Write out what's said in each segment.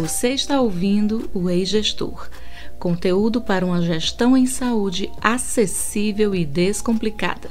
Você está ouvindo o Ei-Gestor, conteúdo para uma gestão em saúde acessível e descomplicada.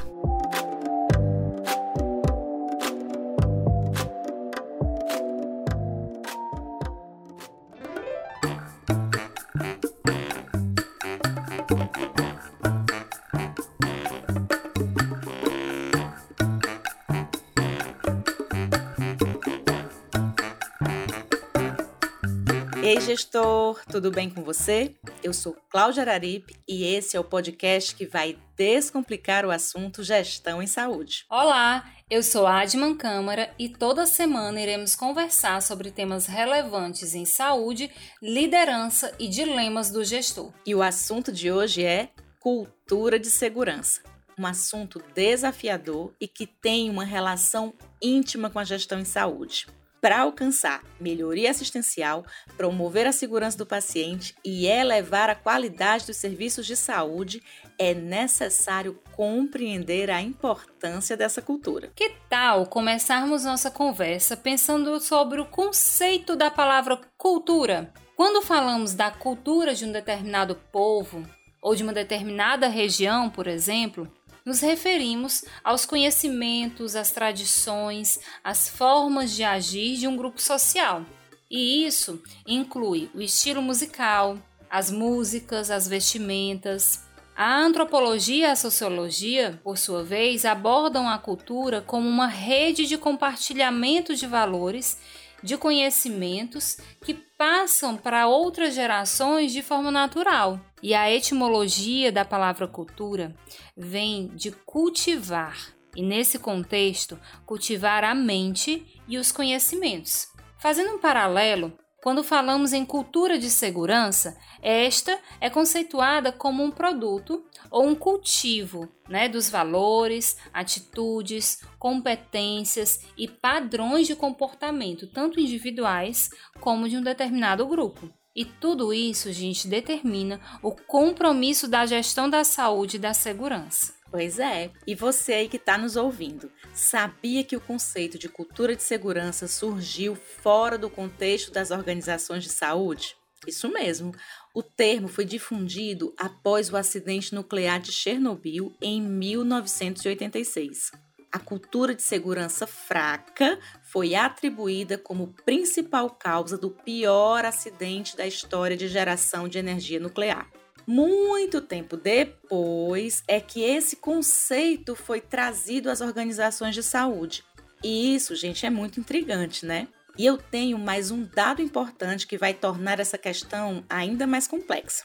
Gestor, tudo bem com você? Eu sou Cláudia Araripe e esse é o podcast que vai descomplicar o assunto gestão em saúde. Olá, eu sou Adman Câmara e toda semana iremos conversar sobre temas relevantes em saúde, liderança e dilemas do gestor. E o assunto de hoje é cultura de segurança. Um assunto desafiador e que tem uma relação íntima com a gestão em saúde para alcançar melhoria assistencial, promover a segurança do paciente e elevar a qualidade dos serviços de saúde, é necessário compreender a importância dessa cultura. Que tal começarmos nossa conversa pensando sobre o conceito da palavra cultura? Quando falamos da cultura de um determinado povo ou de uma determinada região, por exemplo, nos referimos aos conhecimentos, às tradições, às formas de agir de um grupo social. E isso inclui o estilo musical, as músicas, as vestimentas. A antropologia e a sociologia, por sua vez, abordam a cultura como uma rede de compartilhamento de valores de conhecimentos que passam para outras gerações de forma natural. E a etimologia da palavra cultura vem de cultivar, e nesse contexto, cultivar a mente e os conhecimentos. Fazendo um paralelo, quando falamos em cultura de segurança, esta é conceituada como um produto ou um cultivo né, dos valores, atitudes, competências e padrões de comportamento, tanto individuais como de um determinado grupo. E tudo isso, gente, determina o compromisso da gestão da saúde e da segurança. Pois é, e você aí que está nos ouvindo, sabia que o conceito de cultura de segurança surgiu fora do contexto das organizações de saúde? Isso mesmo. O termo foi difundido após o acidente nuclear de Chernobyl em 1986. A cultura de segurança fraca foi atribuída como principal causa do pior acidente da história de geração de energia nuclear. Muito tempo depois é que esse conceito foi trazido às organizações de saúde. E isso, gente, é muito intrigante, né? E eu tenho mais um dado importante que vai tornar essa questão ainda mais complexa.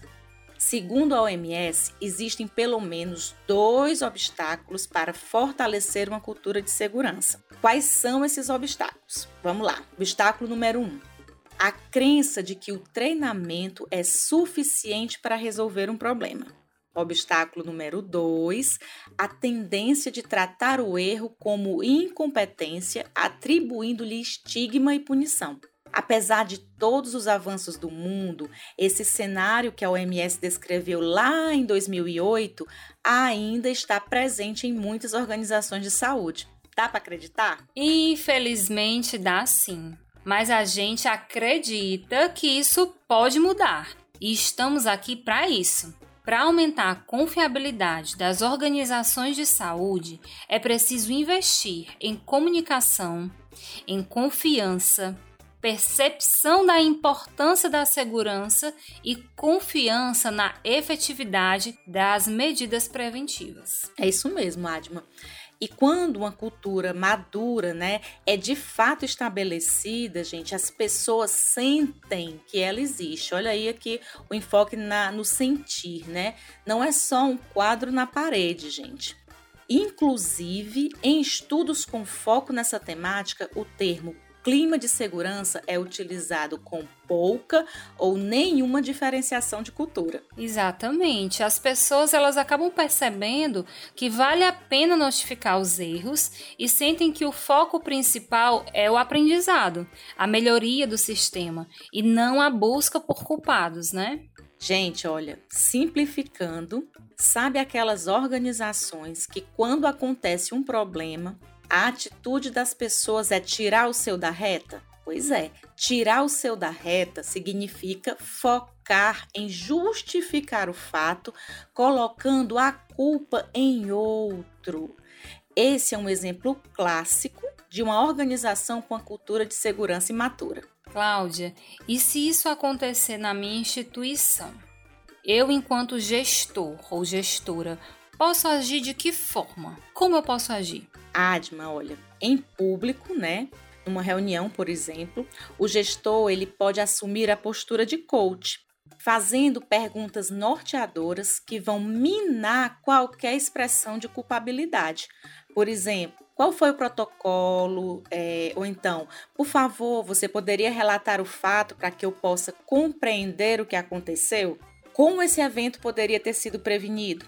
Segundo a OMS, existem pelo menos dois obstáculos para fortalecer uma cultura de segurança. Quais são esses obstáculos? Vamos lá. Obstáculo número um: a crença de que o treinamento é suficiente para resolver um problema. Obstáculo número 2, a tendência de tratar o erro como incompetência, atribuindo-lhe estigma e punição. Apesar de todos os avanços do mundo, esse cenário que a OMS descreveu lá em 2008 ainda está presente em muitas organizações de saúde. Dá para acreditar? Infelizmente dá sim mas a gente acredita que isso pode mudar e estamos aqui para isso. Para aumentar a confiabilidade das organizações de saúde, é preciso investir em comunicação, em confiança, percepção da importância da segurança e confiança na efetividade das medidas preventivas. É isso mesmo, Adma. E quando uma cultura madura, né, é de fato estabelecida, gente, as pessoas sentem que ela existe. Olha aí aqui o enfoque na, no sentir, né? Não é só um quadro na parede, gente. Inclusive, em estudos com foco nessa temática, o termo clima de segurança é utilizado com pouca ou nenhuma diferenciação de cultura. Exatamente. As pessoas elas acabam percebendo que vale a pena notificar os erros e sentem que o foco principal é o aprendizado, a melhoria do sistema e não a busca por culpados, né? Gente, olha, simplificando, sabe aquelas organizações que quando acontece um problema, a atitude das pessoas é tirar o seu da reta? Pois é, tirar o seu da reta significa focar em justificar o fato, colocando a culpa em outro. Esse é um exemplo clássico de uma organização com a cultura de segurança imatura. Cláudia, e se isso acontecer na minha instituição? Eu, enquanto gestor ou gestora, posso agir de que forma? Como eu posso agir? Adma, olha, em público, né? Numa reunião, por exemplo, o gestor ele pode assumir a postura de coach, fazendo perguntas norteadoras que vão minar qualquer expressão de culpabilidade. Por exemplo, qual foi o protocolo? É, ou então, por favor, você poderia relatar o fato para que eu possa compreender o que aconteceu? Como esse evento poderia ter sido prevenido?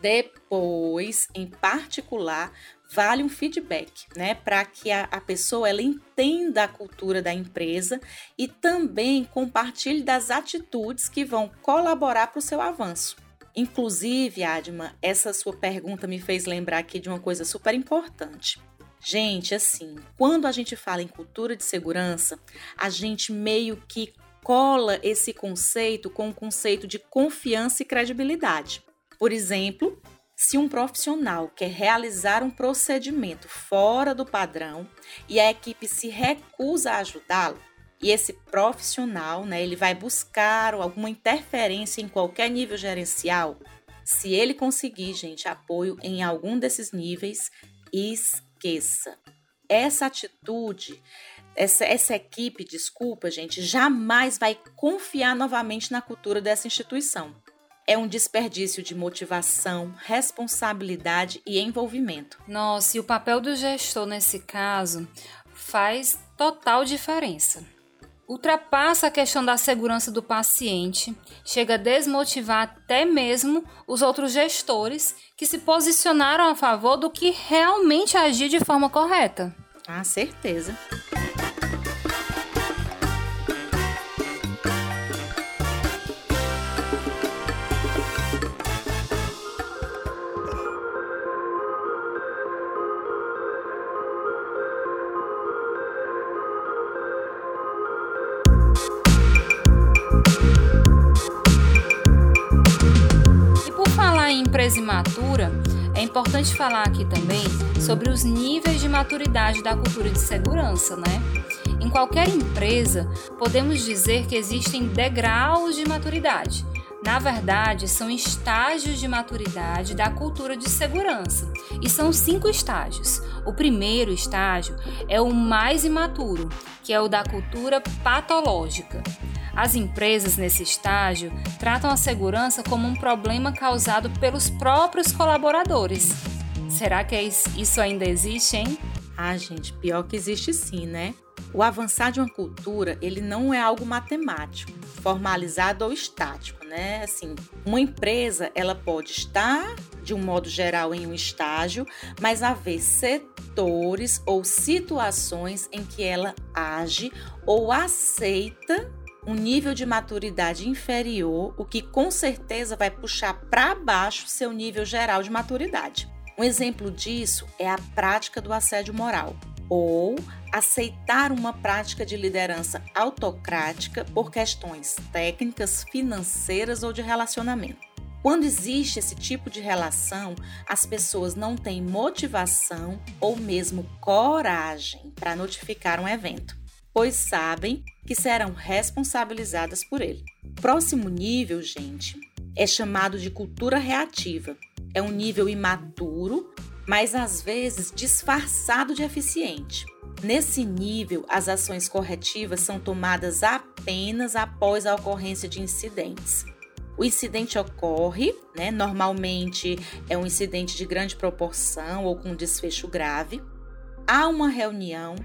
Depois, em particular, vale um feedback, né, para que a, a, pessoa ela entenda a cultura da empresa e também compartilhe das atitudes que vão colaborar para o seu avanço. Inclusive, Adma, essa sua pergunta me fez lembrar aqui de uma coisa super importante. Gente, assim, quando a gente fala em cultura de segurança, a gente meio que cola esse conceito com o conceito de confiança e credibilidade. Por exemplo, se um profissional quer realizar um procedimento fora do padrão e a equipe se recusa a ajudá-lo, e esse profissional, né, ele vai buscar alguma interferência em qualquer nível gerencial, se ele conseguir, gente, apoio em algum desses níveis, esqueça. Essa atitude essa, essa equipe, desculpa, gente, jamais vai confiar novamente na cultura dessa instituição. É um desperdício de motivação, responsabilidade e envolvimento. Nossa, e o papel do gestor nesse caso faz total diferença. Ultrapassa a questão da segurança do paciente, chega a desmotivar até mesmo os outros gestores que se posicionaram a favor do que realmente agir de forma correta. Ah, certeza. Imatura, é importante falar aqui também sobre os níveis de maturidade da cultura de segurança, né? Em qualquer empresa, podemos dizer que existem degraus de maturidade. Na verdade, são estágios de maturidade da cultura de segurança. E são cinco estágios. O primeiro estágio é o mais imaturo, que é o da cultura patológica. As empresas nesse estágio tratam a segurança como um problema causado pelos próprios colaboradores. Será que é isso ainda existe, hein? Ah, gente, pior que existe sim, né? O avançar de uma cultura, ele não é algo matemático, formalizado ou estático, né? Assim, uma empresa, ela pode estar de um modo geral em um estágio, mas haver setores ou situações em que ela age ou aceita um nível de maturidade inferior, o que com certeza vai puxar para baixo seu nível geral de maturidade. Um exemplo disso é a prática do assédio moral, ou aceitar uma prática de liderança autocrática por questões técnicas, financeiras ou de relacionamento. Quando existe esse tipo de relação, as pessoas não têm motivação ou mesmo coragem para notificar um evento pois sabem que serão responsabilizadas por ele. Próximo nível, gente, é chamado de cultura reativa. É um nível imaturo, mas às vezes disfarçado de eficiente. Nesse nível, as ações corretivas são tomadas apenas após a ocorrência de incidentes. O incidente ocorre, né? Normalmente é um incidente de grande proporção ou com desfecho grave. Há uma reunião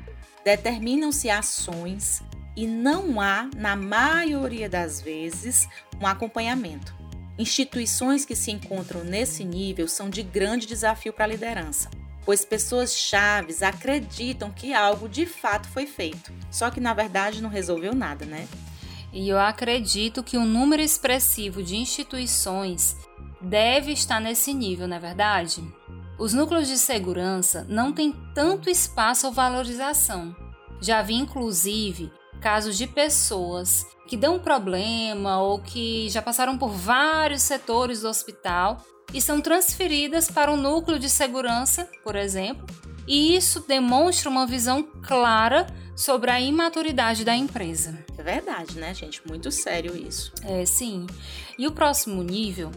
determinam-se ações e não há, na maioria das vezes, um acompanhamento. Instituições que se encontram nesse nível são de grande desafio para a liderança, pois pessoas chaves acreditam que algo de fato foi feito, só que na verdade não resolveu nada, né? E eu acredito que um número expressivo de instituições deve estar nesse nível, não é verdade? Os núcleos de segurança não têm tanto espaço ou valorização. Já vi, inclusive, casos de pessoas que dão problema ou que já passaram por vários setores do hospital e são transferidas para um núcleo de segurança, por exemplo, e isso demonstra uma visão clara sobre a imaturidade da empresa. É verdade, né, gente? Muito sério isso. É, sim. E o próximo nível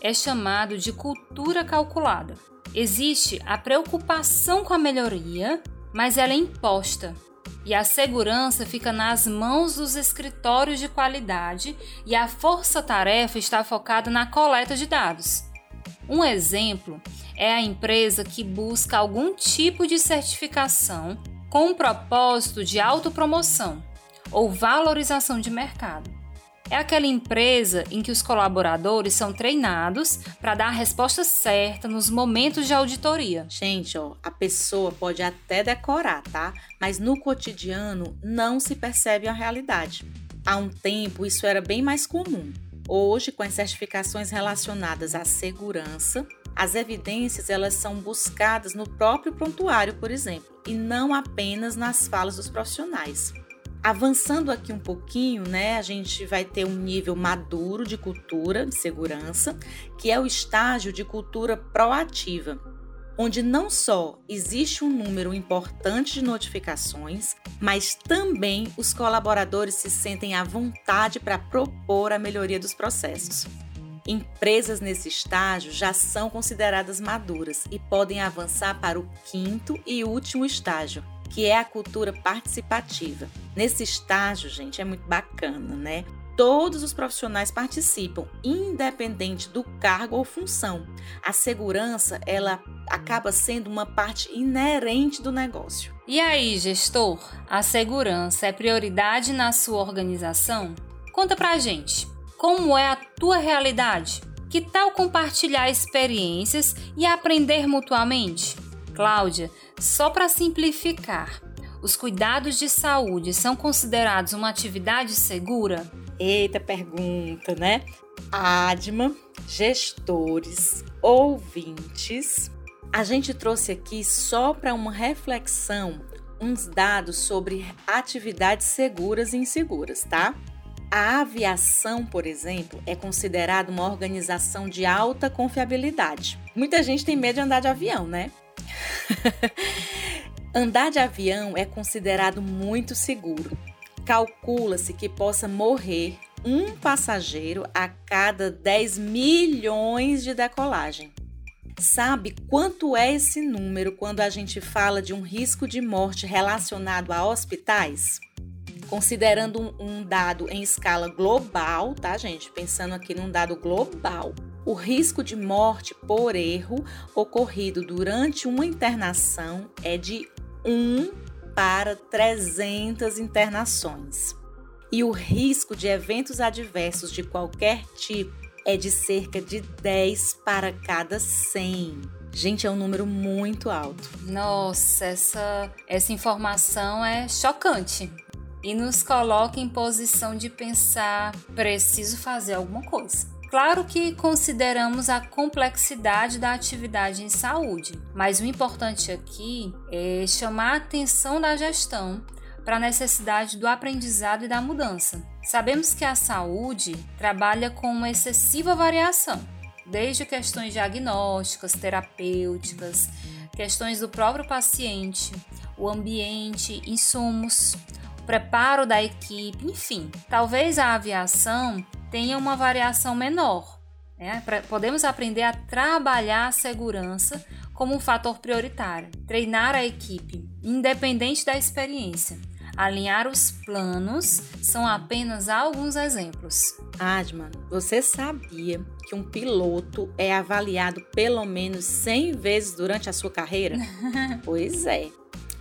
é chamado de cultura calculada. Existe a preocupação com a melhoria, mas ela é imposta. E a segurança fica nas mãos dos escritórios de qualidade e a força-tarefa está focada na coleta de dados. Um exemplo é a empresa que busca algum tipo de certificação com o propósito de autopromoção ou valorização de mercado. É aquela empresa em que os colaboradores são treinados para dar a resposta certa nos momentos de auditoria. Gente, ó, a pessoa pode até decorar, tá? Mas no cotidiano não se percebe a realidade. Há um tempo isso era bem mais comum. Hoje, com as certificações relacionadas à segurança, as evidências elas são buscadas no próprio prontuário, por exemplo, e não apenas nas falas dos profissionais. Avançando aqui um pouquinho, né, a gente vai ter um nível maduro de cultura de segurança, que é o estágio de cultura proativa, onde não só existe um número importante de notificações, mas também os colaboradores se sentem à vontade para propor a melhoria dos processos. Empresas nesse estágio já são consideradas maduras e podem avançar para o quinto e último estágio, que é a cultura participativa. Nesse estágio, gente, é muito bacana, né? Todos os profissionais participam, independente do cargo ou função. A segurança, ela acaba sendo uma parte inerente do negócio. E aí, gestor, a segurança é prioridade na sua organização? Conta pra gente. Como é a tua realidade? Que tal compartilhar experiências e aprender mutuamente? Cláudia, só para simplificar, os cuidados de saúde são considerados uma atividade segura? Eita pergunta, né? Adma, gestores, ouvintes, a gente trouxe aqui só para uma reflexão uns dados sobre atividades seguras e inseguras, tá? A aviação, por exemplo, é considerada uma organização de alta confiabilidade. Muita gente tem medo de andar de avião, né? andar de avião é considerado muito seguro. Calcula-se que possa morrer um passageiro a cada 10 milhões de decolagem. Sabe quanto é esse número quando a gente fala de um risco de morte relacionado a hospitais? considerando um, dado em escala global, tá, gente? Pensando aqui num dado global, o risco de morte por erro ocorrido durante uma internação é de 1 para 300 internações. E o risco de eventos adversos de qualquer tipo é de cerca de 10 para cada 100. Gente, é um número muito alto. Nossa, essa, essa informação é chocante e nos coloca em posição de pensar: preciso fazer alguma coisa. Claro que consideramos a complexidade da atividade em saúde, mas o importante aqui é chamar a atenção da gestão para a necessidade do aprendizado e da mudança. Sabemos que a saúde trabalha com uma excessiva variação, desde questões diagnósticas, terapêuticas, questões do próprio paciente, o ambiente, insumos, preparo da equipe, enfim. Talvez a aviação tenha uma variação menor. Né? Podemos aprender a trabalhar a segurança como um fator prioritário, treinar a equipe, independente da experiência. Alinhar os planos são apenas alguns exemplos. Adman, você sabia que um piloto é avaliado pelo menos 100 vezes durante a sua carreira? pois é.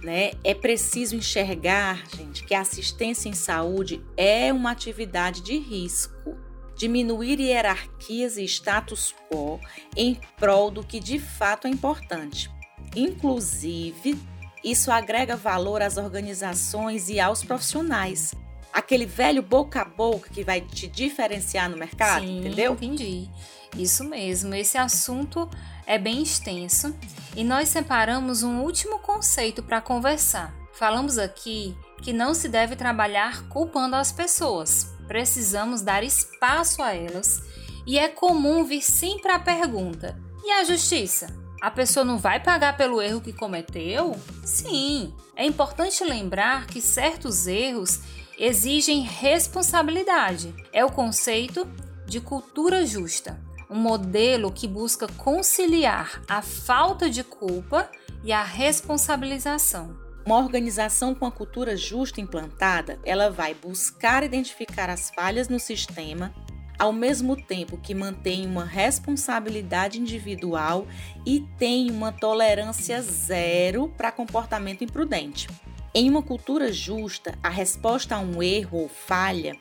Né? É preciso enxergar, gente, que a assistência em saúde é uma atividade de risco. Diminuir hierarquias e status quo em prol do que de fato é importante. Inclusive, isso agrega valor às organizações e aos profissionais. Aquele velho boca a boca que vai te diferenciar no mercado, Sim, entendeu? Entendi. Isso mesmo. Esse assunto é bem extenso e nós separamos um último conceito para conversar. Falamos aqui que não se deve trabalhar culpando as pessoas. Precisamos dar espaço a elas e é comum vir sempre a pergunta: e a justiça? A pessoa não vai pagar pelo erro que cometeu? Sim, é importante lembrar que certos erros exigem responsabilidade. É o conceito de cultura justa, um modelo que busca conciliar a falta de culpa e a responsabilização. Uma organização com a cultura justa implantada, ela vai buscar identificar as falhas no sistema, ao mesmo tempo que mantém uma responsabilidade individual e tem uma tolerância zero para comportamento imprudente. Em uma cultura justa, a resposta a um erro ou falha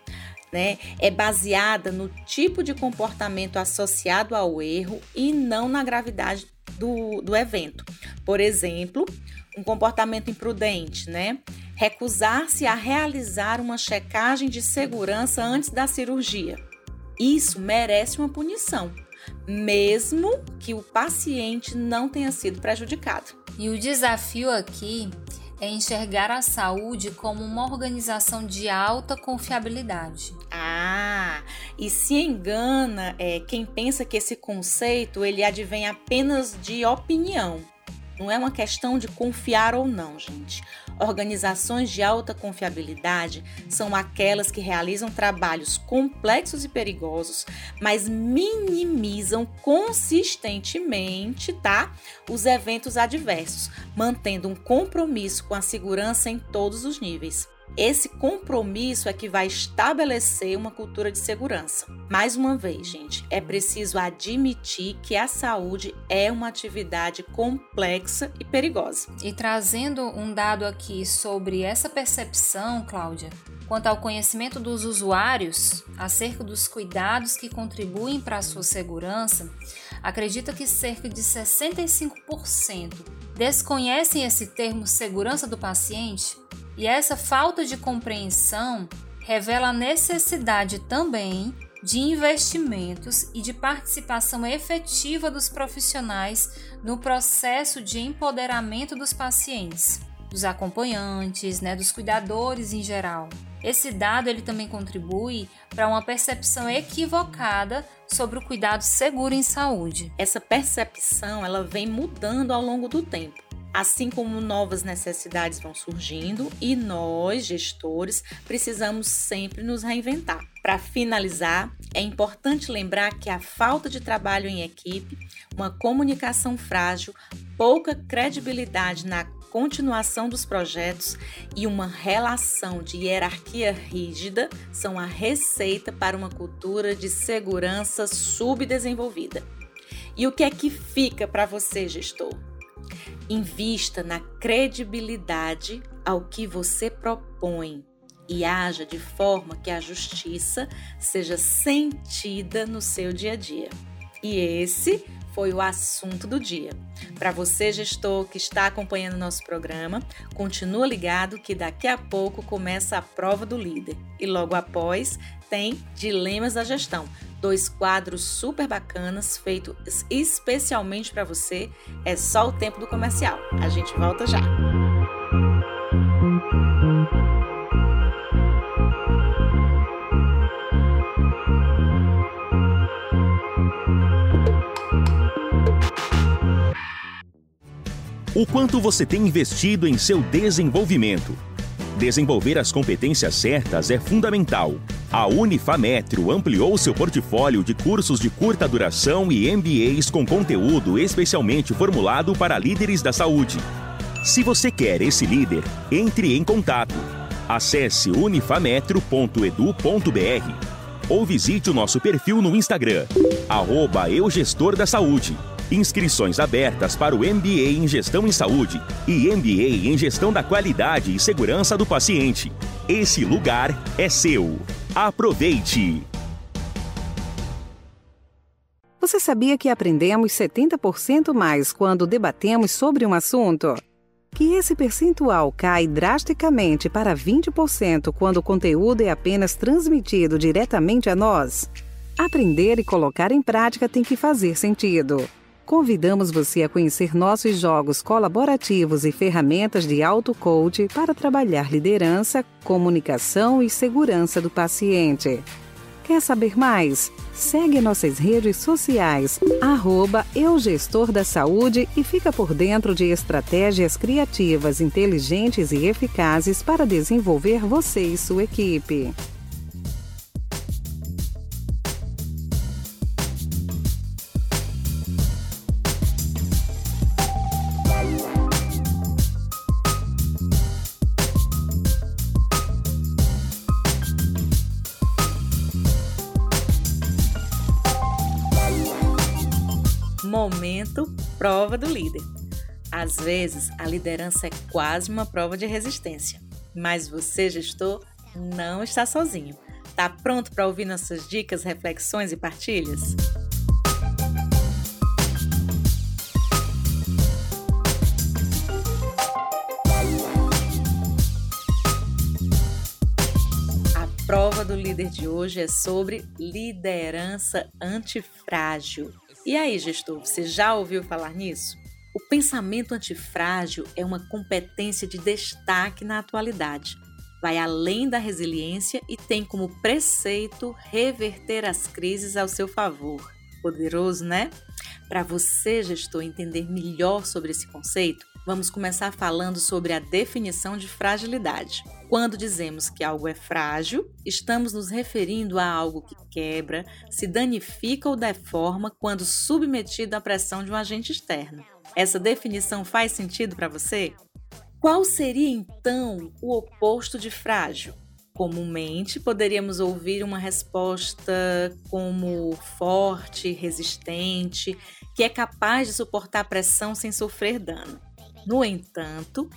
né, é baseada no tipo de comportamento associado ao erro e não na gravidade do, do evento. Por exemplo, um comportamento imprudente, né? Recusar-se a realizar uma checagem de segurança antes da cirurgia. Isso merece uma punição, mesmo que o paciente não tenha sido prejudicado. E o desafio aqui é enxergar a saúde como uma organização de alta confiabilidade. Ah, e se engana é, quem pensa que esse conceito ele advém apenas de opinião. Não é uma questão de confiar ou não, gente. Organizações de alta confiabilidade são aquelas que realizam trabalhos complexos e perigosos, mas minimizam consistentemente, tá? Os eventos adversos, mantendo um compromisso com a segurança em todos os níveis. Esse compromisso é que vai estabelecer uma cultura de segurança. Mais uma vez, gente, é preciso admitir que a saúde é uma atividade complexa e perigosa. E trazendo um dado aqui sobre essa percepção, Cláudia, quanto ao conhecimento dos usuários acerca dos cuidados que contribuem para a sua segurança, acredita que cerca de 65% desconhecem esse termo segurança do paciente e essa falta de compreensão revela a necessidade também de investimentos e de participação efetiva dos profissionais no processo de empoderamento dos pacientes, dos acompanhantes, né, dos cuidadores em geral. Esse dado ele também contribui para uma percepção equivocada sobre o cuidado seguro em saúde. Essa percepção ela vem mudando ao longo do tempo assim como novas necessidades vão surgindo e nós, gestores, precisamos sempre nos reinventar. Para finalizar, é importante lembrar que a falta de trabalho em equipe, uma comunicação frágil, pouca credibilidade na continuação dos projetos e uma relação de hierarquia rígida são a receita para uma cultura de segurança subdesenvolvida. E o que é que fica para você, gestor? Invista na credibilidade ao que você propõe e haja de forma que a justiça seja sentida no seu dia a dia. E esse foi o assunto do dia. Para você, gestor que está acompanhando nosso programa, continua ligado que daqui a pouco começa a prova do líder e logo após tem Dilemas da Gestão, dois quadros super bacanas feitos especialmente para você. É só o tempo do comercial. A gente volta já. O quanto você tem investido em seu desenvolvimento? Desenvolver as competências certas é fundamental. A Unifametro ampliou seu portfólio de cursos de curta duração e MBAs com conteúdo especialmente formulado para líderes da saúde. Se você quer esse líder, entre em contato. Acesse unifametro.edu.br ou visite o nosso perfil no Instagram, arroba Saúde. Inscrições abertas para o MBA em Gestão em Saúde e MBA em Gestão da Qualidade e Segurança do Paciente. Esse lugar é seu. Aproveite! Você sabia que aprendemos 70% mais quando debatemos sobre um assunto? Que esse percentual cai drasticamente para 20% quando o conteúdo é apenas transmitido diretamente a nós? Aprender e colocar em prática tem que fazer sentido. Convidamos você a conhecer nossos jogos colaborativos e ferramentas de auto-coach para trabalhar liderança, comunicação e segurança do paciente. Quer saber mais? Segue nossas redes sociais, arroba Eugestor da Saúde e fica por dentro de estratégias criativas, inteligentes e eficazes para desenvolver você e sua equipe. Prova do líder. Às vezes, a liderança é quase uma prova de resistência, mas você, gestor, não está sozinho. Tá pronto para ouvir nossas dicas, reflexões e partilhas? A prova do líder de hoje é sobre liderança antifrágil. E aí, gestor, você já ouviu falar nisso? O pensamento antifrágil é uma competência de destaque na atualidade. Vai além da resiliência e tem como preceito reverter as crises ao seu favor. Poderoso, né? Para você, gestor, entender melhor sobre esse conceito, vamos começar falando sobre a definição de fragilidade. Quando dizemos que algo é frágil, estamos nos referindo a algo que quebra, se danifica ou deforma quando submetido à pressão de um agente externo. Essa definição faz sentido para você? Qual seria então o oposto de frágil? Comumente poderíamos ouvir uma resposta como forte, resistente, que é capaz de suportar pressão sem sofrer dano. No entanto,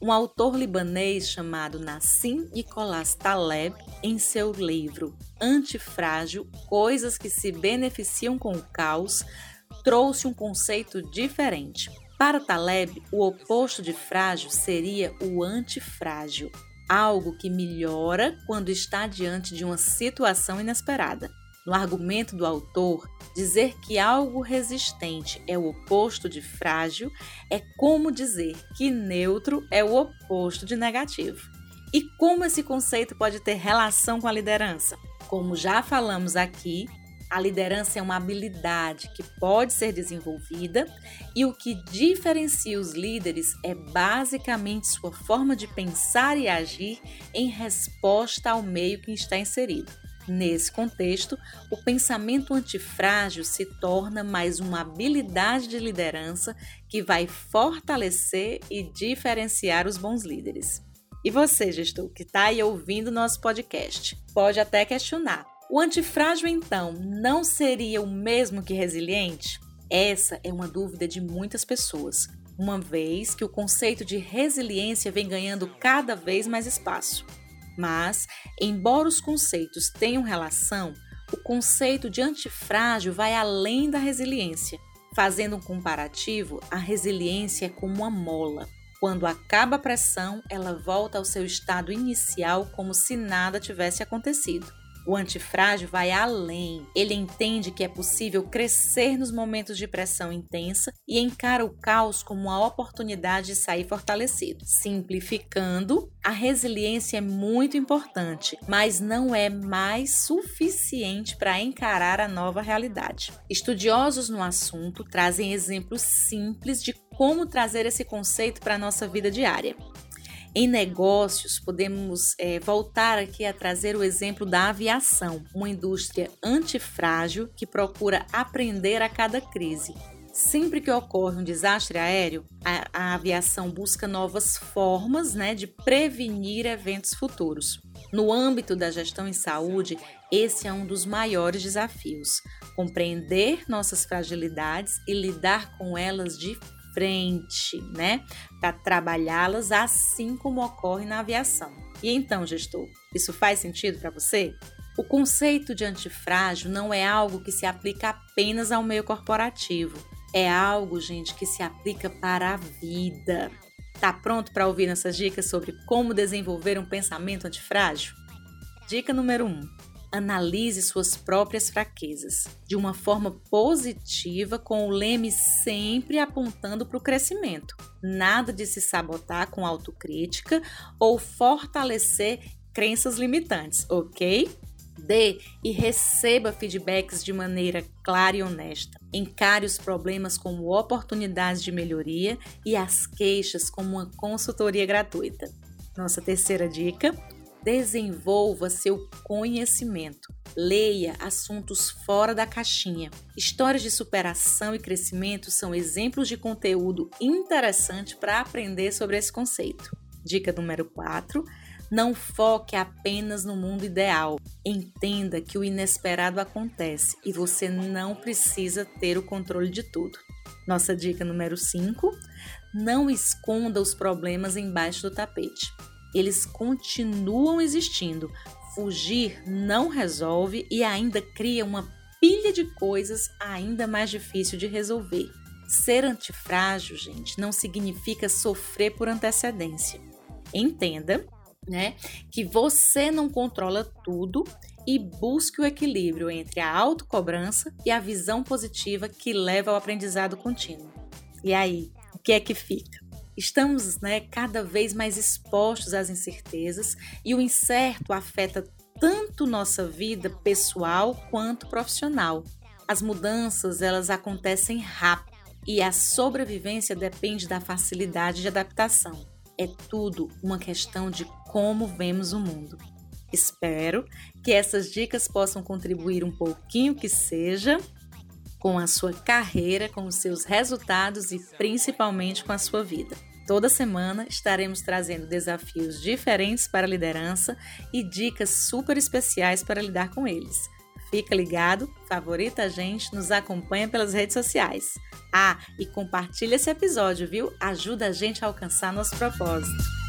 um autor libanês chamado Nassim Nicolas Taleb, em seu livro Antifrágil: Coisas que se beneficiam com o caos, trouxe um conceito diferente. Para Taleb, o oposto de frágil seria o antifrágil, algo que melhora quando está diante de uma situação inesperada. No argumento do autor, dizer que algo resistente é o oposto de frágil é como dizer que neutro é o oposto de negativo. E como esse conceito pode ter relação com a liderança? Como já falamos aqui, a liderança é uma habilidade que pode ser desenvolvida e o que diferencia os líderes é basicamente sua forma de pensar e agir em resposta ao meio que está inserido. Nesse contexto, o pensamento antifrágil se torna mais uma habilidade de liderança que vai fortalecer e diferenciar os bons líderes. E você, gestor, que está aí ouvindo nosso podcast, pode até questionar: o antifrágil, então, não seria o mesmo que resiliente? Essa é uma dúvida de muitas pessoas, uma vez que o conceito de resiliência vem ganhando cada vez mais espaço. Mas, embora os conceitos tenham relação, o conceito de antifrágil vai além da resiliência. Fazendo um comparativo, a resiliência é como uma mola. Quando acaba a pressão, ela volta ao seu estado inicial como se nada tivesse acontecido. O antifrágil vai além. Ele entende que é possível crescer nos momentos de pressão intensa e encara o caos como uma oportunidade de sair fortalecido. Simplificando, a resiliência é muito importante, mas não é mais suficiente para encarar a nova realidade. Estudiosos no assunto trazem exemplos simples de como trazer esse conceito para a nossa vida diária. Em negócios, podemos é, voltar aqui a trazer o exemplo da aviação, uma indústria antifrágil que procura aprender a cada crise. Sempre que ocorre um desastre aéreo, a, a aviação busca novas formas né, de prevenir eventos futuros. No âmbito da gestão em saúde, esse é um dos maiores desafios: compreender nossas fragilidades e lidar com elas de frente, né? Para trabalhá-las assim como ocorre na aviação. E então, gestor, isso faz sentido para você? O conceito de antifrágil não é algo que se aplica apenas ao meio corporativo. É algo, gente, que se aplica para a vida. Tá pronto para ouvir essas dicas sobre como desenvolver um pensamento antifrágil? Dica número 1. Um, Analise suas próprias fraquezas de uma forma positiva, com o leme sempre apontando para o crescimento. Nada de se sabotar com autocrítica ou fortalecer crenças limitantes, ok? Dê e receba feedbacks de maneira clara e honesta. Encare os problemas como oportunidades de melhoria e as queixas como uma consultoria gratuita. Nossa terceira dica: desenvolva seu conhecimento. Leia assuntos fora da caixinha. Histórias de superação e crescimento são exemplos de conteúdo interessante para aprender sobre esse conceito. Dica número 4: não foque apenas no mundo ideal. Entenda que o inesperado acontece e você não precisa ter o controle de tudo. Nossa dica número 5: não esconda os problemas embaixo do tapete eles continuam existindo. Fugir não resolve e ainda cria uma pilha de coisas ainda mais difícil de resolver. Ser antifrágil, gente, não significa sofrer por antecedência. Entenda, né, que você não controla tudo e busque o equilíbrio entre a autocobrança e a visão positiva que leva ao aprendizado contínuo. E aí, o que é que fica? Estamos né, cada vez mais expostos às incertezas e o incerto afeta tanto nossa vida pessoal quanto profissional. As mudanças elas acontecem rápido e a sobrevivência depende da facilidade de adaptação. É tudo uma questão de como vemos o mundo. Espero que essas dicas possam contribuir um pouquinho que seja com a sua carreira, com os seus resultados e principalmente com a sua vida. Toda semana estaremos trazendo desafios diferentes para a liderança e dicas super especiais para lidar com eles. Fica ligado, favorita a gente, nos acompanha pelas redes sociais. Ah, e compartilha esse episódio, viu? Ajuda a gente a alcançar nosso propósito.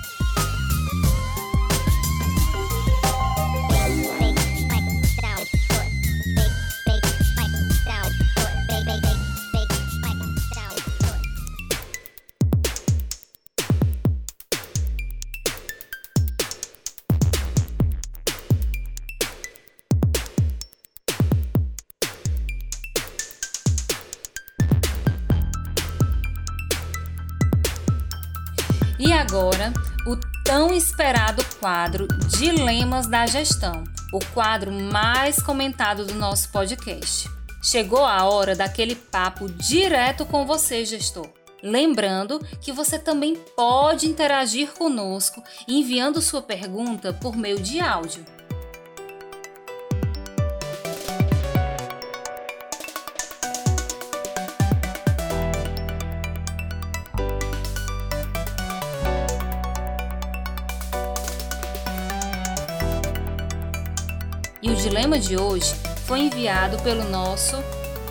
E agora, o tão esperado quadro Dilemas da Gestão, o quadro mais comentado do nosso podcast. Chegou a hora daquele papo direto com você, gestor. Lembrando que você também pode interagir conosco enviando sua pergunta por meio de áudio. Dilema de hoje foi enviado pelo nosso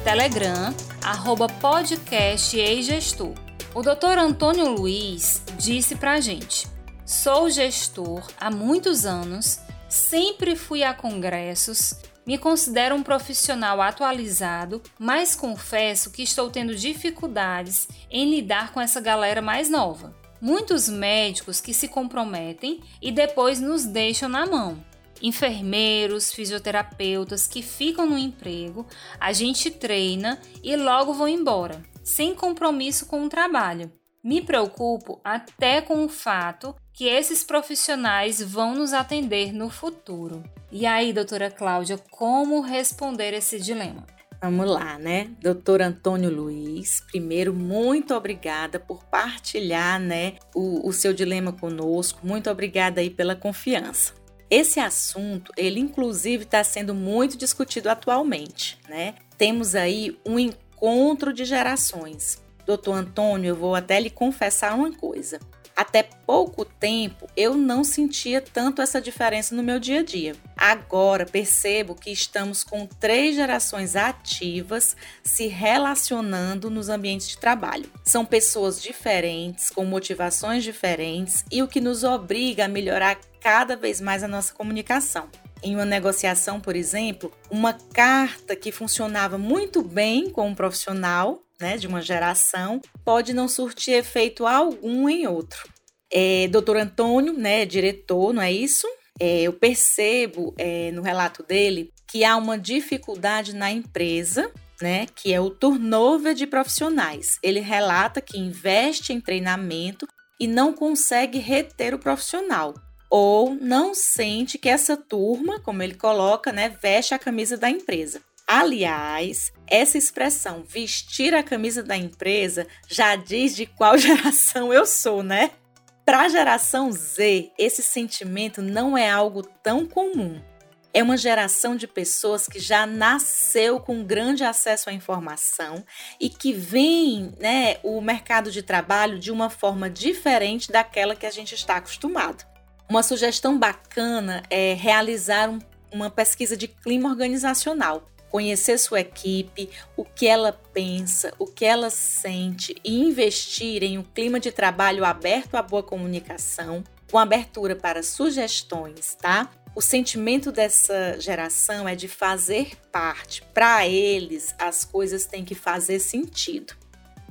Telegram, arroba podcast gestor. O Dr. Antônio Luiz disse pra gente: Sou gestor há muitos anos, sempre fui a congressos, me considero um profissional atualizado, mas confesso que estou tendo dificuldades em lidar com essa galera mais nova. Muitos médicos que se comprometem e depois nos deixam na mão enfermeiros, fisioterapeutas que ficam no emprego, a gente treina e logo vão embora, sem compromisso com o trabalho. Me preocupo até com o fato que esses profissionais vão nos atender no futuro. E aí, doutora Cláudia, como responder esse dilema? Vamos lá, né? Doutor Antônio Luiz, primeiro, muito obrigada por partilhar né, o, o seu dilema conosco. Muito obrigada aí pela confiança. Esse assunto, ele inclusive está sendo muito discutido atualmente, né? Temos aí um encontro de gerações. Doutor Antônio, eu vou até lhe confessar uma coisa. Até pouco tempo eu não sentia tanto essa diferença no meu dia a dia. Agora percebo que estamos com três gerações ativas se relacionando nos ambientes de trabalho. São pessoas diferentes, com motivações diferentes e o que nos obriga a melhorar cada vez mais a nossa comunicação. Em uma negociação, por exemplo, uma carta que funcionava muito bem com um profissional né, de uma geração pode não surtir efeito algum em outro. É, Doutor Antônio, né, diretor, não é isso? É, eu percebo é, no relato dele que há uma dificuldade na empresa né, que é o turnover de profissionais. Ele relata que investe em treinamento e não consegue reter o profissional, ou não sente que essa turma, como ele coloca, né, veste a camisa da empresa. Aliás, essa expressão vestir a camisa da empresa já diz de qual geração eu sou, né? Para a geração Z, esse sentimento não é algo tão comum. É uma geração de pessoas que já nasceu com grande acesso à informação e que vem né, o mercado de trabalho de uma forma diferente daquela que a gente está acostumado. Uma sugestão bacana é realizar um, uma pesquisa de clima organizacional conhecer sua equipe, o que ela pensa, o que ela sente e investir em um clima de trabalho aberto à boa comunicação, com abertura para sugestões, tá? O sentimento dessa geração é de fazer parte. Para eles, as coisas têm que fazer sentido.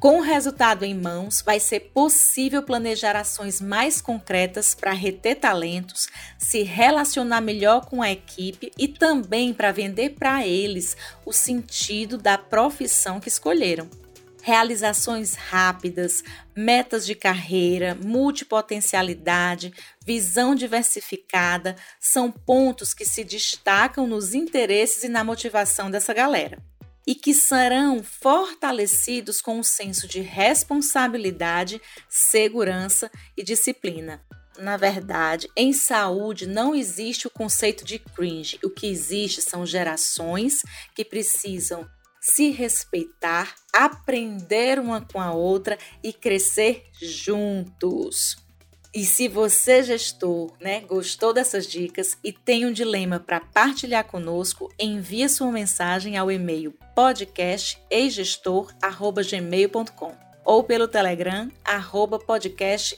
Com o resultado em mãos, vai ser possível planejar ações mais concretas para reter talentos, se relacionar melhor com a equipe e também para vender para eles o sentido da profissão que escolheram realizações rápidas, metas de carreira, multipotencialidade, visão diversificada são pontos que se destacam nos interesses e na motivação dessa galera. E que serão fortalecidos com um senso de responsabilidade, segurança e disciplina. Na verdade, em saúde não existe o conceito de cringe. O que existe são gerações que precisam se respeitar, aprender uma com a outra e crescer juntos. E se você, gestor, né, gostou dessas dicas e tem um dilema para partilhar conosco, envie sua mensagem ao e-mail podcasteigestor@gmail.com ou pelo Telegram arroba podcast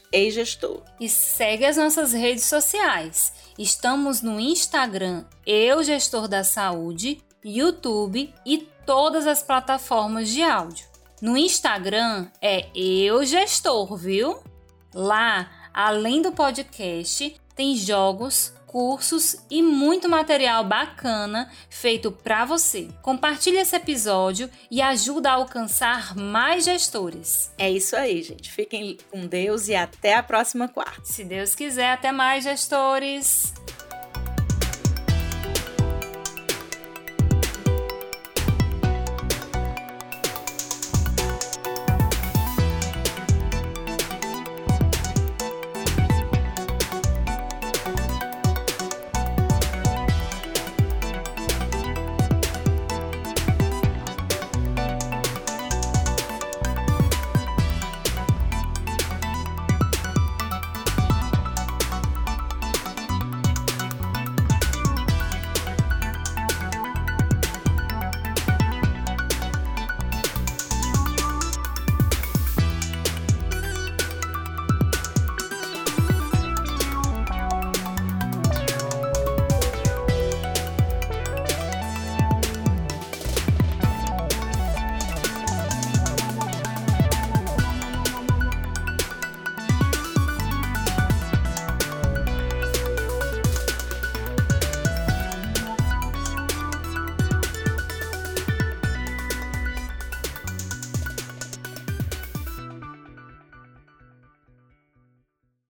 E segue as nossas redes sociais. Estamos no Instagram Eu Gestor da Saúde, YouTube e todas as plataformas de áudio. No Instagram é Eu Gestor, viu? Lá, além do podcast, tem jogos, cursos e muito material bacana feito para você. Compartilhe esse episódio e ajuda a alcançar mais gestores. É isso aí, gente. Fiquem com Deus e até a próxima quarta. Se Deus quiser, até mais gestores.